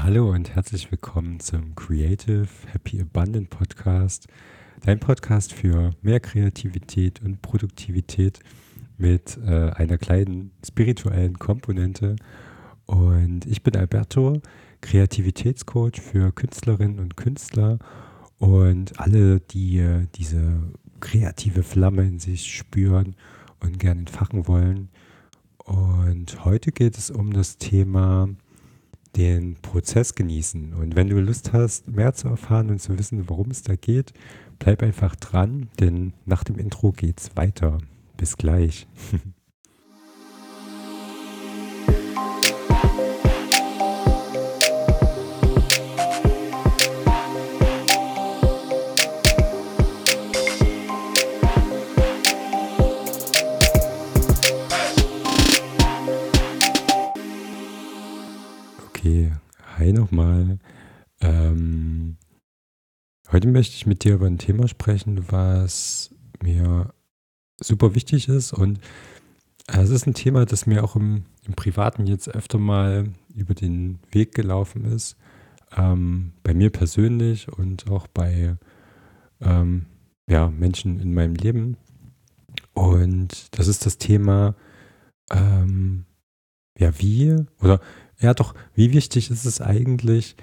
Hallo und herzlich willkommen zum Creative Happy Abundant Podcast. Dein Podcast für mehr Kreativität und Produktivität mit äh, einer kleinen spirituellen Komponente. Und ich bin Alberto, Kreativitätscoach für Künstlerinnen und Künstler und alle, die äh, diese kreative Flamme in sich spüren und gerne entfachen wollen. Und heute geht es um das Thema den Prozess genießen. Und wenn du Lust hast, mehr zu erfahren und zu wissen, worum es da geht, bleib einfach dran, denn nach dem Intro geht's weiter. Bis gleich. Okay, hi nochmal. Ähm, heute möchte ich mit dir über ein Thema sprechen, was mir super wichtig ist. Und äh, es ist ein Thema, das mir auch im, im Privaten jetzt öfter mal über den Weg gelaufen ist. Ähm, bei mir persönlich und auch bei ähm, ja, Menschen in meinem Leben. Und das ist das Thema, ähm, ja, wie oder ja doch, wie wichtig ist es eigentlich,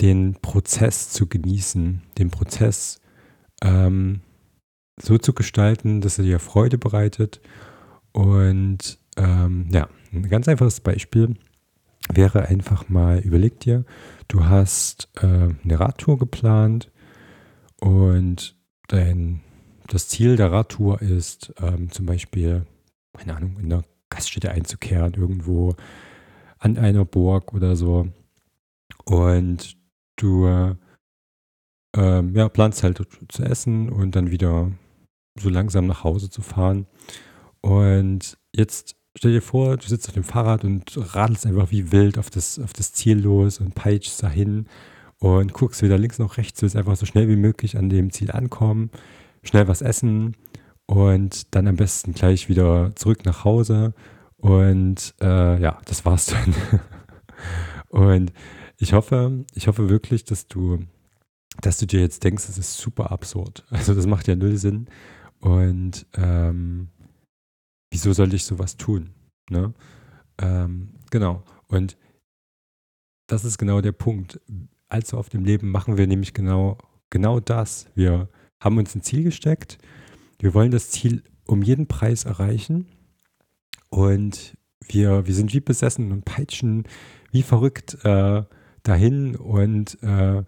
den Prozess zu genießen, den Prozess ähm, so zu gestalten, dass er dir Freude bereitet. Und ähm, ja, ein ganz einfaches Beispiel wäre einfach mal, überleg dir, du hast äh, eine Radtour geplant und dein, das Ziel der Radtour ist ähm, zum Beispiel, keine Ahnung, in der Gaststätte einzukehren, irgendwo an einer Burg oder so. Und du ähm, ja, planst halt zu essen und dann wieder so langsam nach Hause zu fahren. Und jetzt stell dir vor, du sitzt auf dem Fahrrad und radelst einfach wie wild auf das, auf das Ziel los und peitschst dahin und guckst weder links noch rechts, willst einfach so schnell wie möglich an dem Ziel ankommen, schnell was essen und dann am besten gleich wieder zurück nach Hause und äh, ja, das war's dann. und ich hoffe, ich hoffe wirklich, dass du, dass du dir jetzt denkst, das ist super absurd. Also das macht ja null Sinn. Und ähm, wieso soll ich sowas tun? Ne? Ähm, genau. Und das ist genau der Punkt. Also auf dem Leben machen wir nämlich genau, genau das. Wir haben uns ein Ziel gesteckt. Wir wollen das Ziel um jeden Preis erreichen. Und wir, wir sind wie besessen und peitschen wie verrückt äh, dahin. Und äh,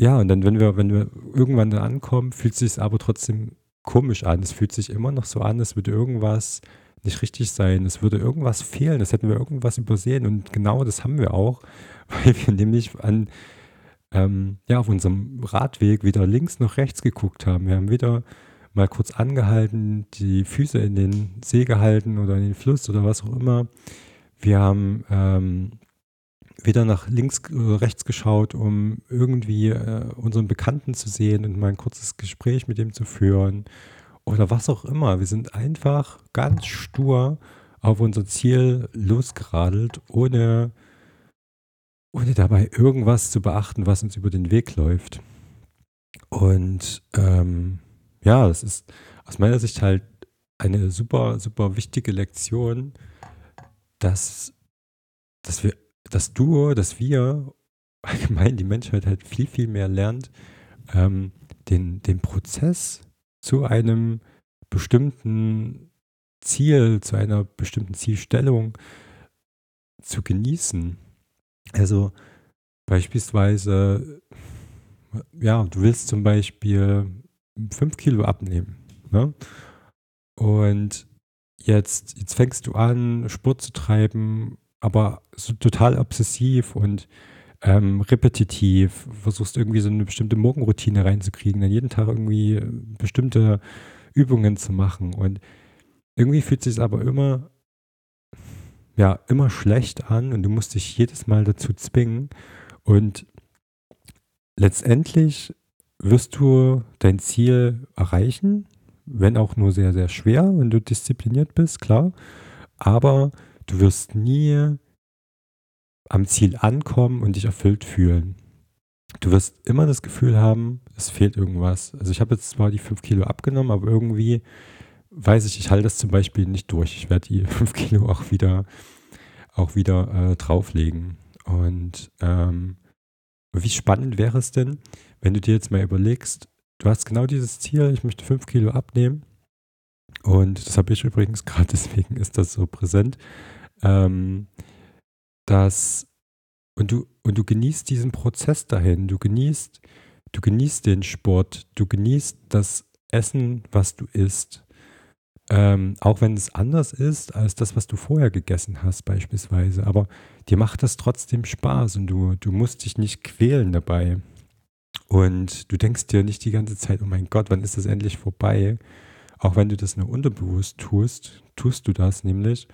ja, und dann, wenn wir, wenn wir irgendwann da ankommen, fühlt es sich aber trotzdem komisch an. Es fühlt sich immer noch so an, als würde irgendwas nicht richtig sein. Es würde irgendwas fehlen, es hätten wir irgendwas übersehen. Und genau das haben wir auch, weil wir nämlich an, ähm, ja, auf unserem Radweg weder links noch rechts geguckt haben. Wir haben wieder mal kurz angehalten, die Füße in den See gehalten oder in den Fluss oder was auch immer. Wir haben ähm, weder nach links oder rechts geschaut, um irgendwie äh, unseren Bekannten zu sehen und mal ein kurzes Gespräch mit ihm zu führen oder was auch immer. Wir sind einfach ganz stur auf unser Ziel losgeradelt, ohne, ohne dabei irgendwas zu beachten, was uns über den Weg läuft. Und ähm, ja, es ist aus meiner Sicht halt eine super, super wichtige Lektion, dass, dass wir, dass du, dass wir, allgemein die Menschheit halt viel, viel mehr lernt, ähm, den, den Prozess zu einem bestimmten Ziel, zu einer bestimmten Zielstellung zu genießen. Also beispielsweise, ja, du willst zum Beispiel 5 Kilo abnehmen. Ne? Und jetzt, jetzt fängst du an, Sport zu treiben, aber so total obsessiv und ähm, repetitiv, versuchst irgendwie so eine bestimmte Morgenroutine reinzukriegen, dann jeden Tag irgendwie bestimmte Übungen zu machen. Und irgendwie fühlt sich aber immer, ja, immer schlecht an und du musst dich jedes Mal dazu zwingen. Und letztendlich wirst du dein Ziel erreichen, wenn auch nur sehr, sehr schwer, wenn du diszipliniert bist, klar. Aber du wirst nie am Ziel ankommen und dich erfüllt fühlen. Du wirst immer das Gefühl haben, es fehlt irgendwas. Also ich habe jetzt zwar die 5 Kilo abgenommen, aber irgendwie weiß ich, ich halte das zum Beispiel nicht durch. Ich werde die 5 Kilo auch wieder, auch wieder äh, drauflegen. Und ähm, wie spannend wäre es denn, wenn du dir jetzt mal überlegst, du hast genau dieses Ziel, ich möchte 5 Kilo abnehmen. Und das habe ich übrigens gerade, deswegen ist das so präsent. Ähm, dass und du und du genießt diesen Prozess dahin, du genießt du genießt den Sport, du genießt das Essen, was du isst. Ähm, auch wenn es anders ist als das, was du vorher gegessen hast, beispielsweise. Aber dir macht das trotzdem Spaß und du, du musst dich nicht quälen dabei. Und du denkst dir nicht die ganze Zeit, oh mein Gott, wann ist das endlich vorbei? Auch wenn du das nur unterbewusst tust, tust du das nämlich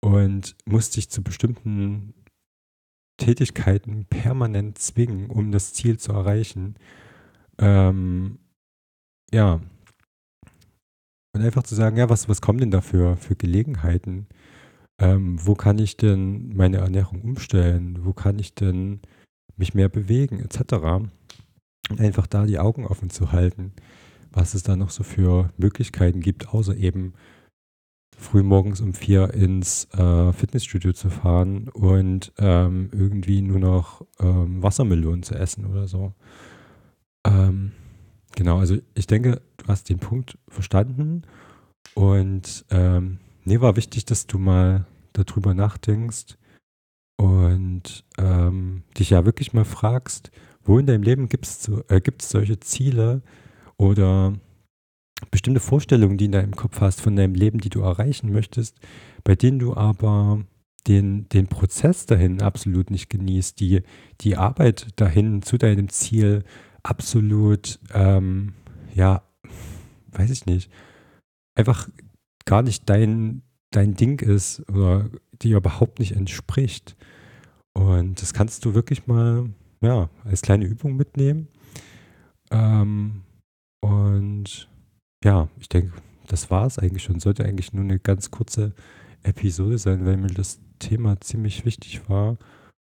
und musst dich zu bestimmten Tätigkeiten permanent zwingen, um das Ziel zu erreichen. Ähm, ja. Und einfach zu sagen, ja, was, was kommen denn da für, für Gelegenheiten? Ähm, wo kann ich denn meine Ernährung umstellen? Wo kann ich denn mich mehr bewegen, etc. Einfach da die Augen offen zu halten, was es da noch so für Möglichkeiten gibt, außer eben früh morgens um vier ins äh, Fitnessstudio zu fahren und ähm, irgendwie nur noch ähm, Wassermelonen zu essen oder so. Ähm, genau, also ich denke, du hast den Punkt verstanden und ähm, nee, war wichtig, dass du mal darüber nachdenkst und ähm, dich ja wirklich mal fragst, wo in deinem Leben gibt es äh, solche Ziele oder bestimmte Vorstellungen, die in deinem Kopf hast von deinem Leben, die du erreichen möchtest, bei denen du aber den, den Prozess dahin absolut nicht genießt, die, die Arbeit dahin zu deinem Ziel absolut, ähm, ja, weiß ich nicht, einfach gar nicht dein, dein Ding ist oder dir überhaupt nicht entspricht. Und das kannst du wirklich mal, ja, als kleine Übung mitnehmen. Ähm, und ja, ich denke, das war es eigentlich schon. Sollte eigentlich nur eine ganz kurze Episode sein, weil mir das Thema ziemlich wichtig war.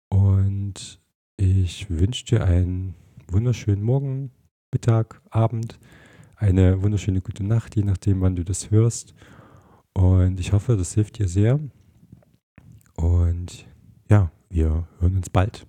Und ich wünsche dir einen wunderschönen Morgen, Mittag, Abend, eine wunderschöne gute Nacht, je nachdem, wann du das hörst. Und ich hoffe, das hilft dir sehr. Und ja, wir hören uns bald.